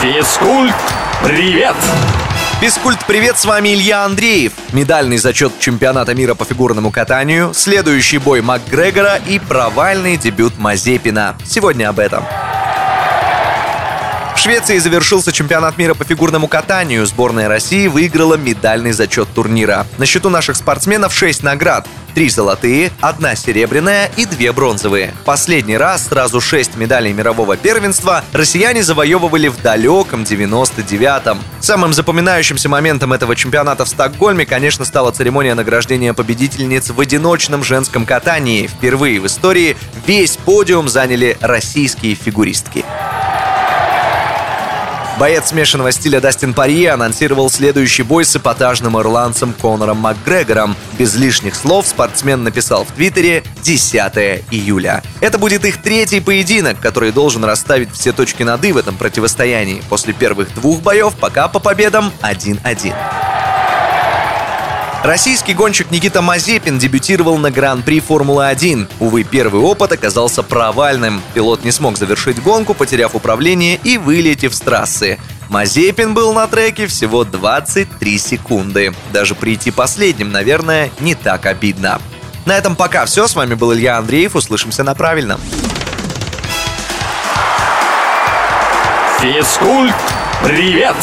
Физкульт, привет! Физкульт, привет, с вами Илья Андреев. Медальный зачет чемпионата мира по фигурному катанию, следующий бой Макгрегора и провальный дебют Мазепина. Сегодня об этом. В Швеции завершился чемпионат мира по фигурному катанию. Сборная России выиграла медальный зачет турнира. На счету наших спортсменов 6 наград. Три золотые, одна серебряная и две бронзовые. Последний раз сразу шесть медалей мирового первенства россияне завоевывали в далеком 99-м. Самым запоминающимся моментом этого чемпионата в Стокгольме, конечно, стала церемония награждения победительниц в одиночном женском катании. Впервые в истории весь подиум заняли российские фигуристки. Боец смешанного стиля Дастин Парье анонсировал следующий бой с эпатажным ирландцем Конором Макгрегором. Без лишних слов спортсмен написал в Твиттере 10 июля. Это будет их третий поединок, который должен расставить все точки над «и» в этом противостоянии. После первых двух боев пока по победам 1-1. Российский гонщик Никита Мазепин дебютировал на Гран-при Формулы-1. Увы, первый опыт оказался провальным. Пилот не смог завершить гонку, потеряв управление и вылетев с трассы. Мазепин был на треке всего 23 секунды. Даже прийти последним, наверное, не так обидно. На этом пока все. С вами был Илья Андреев. Услышимся на правильном. Физкульт, привет!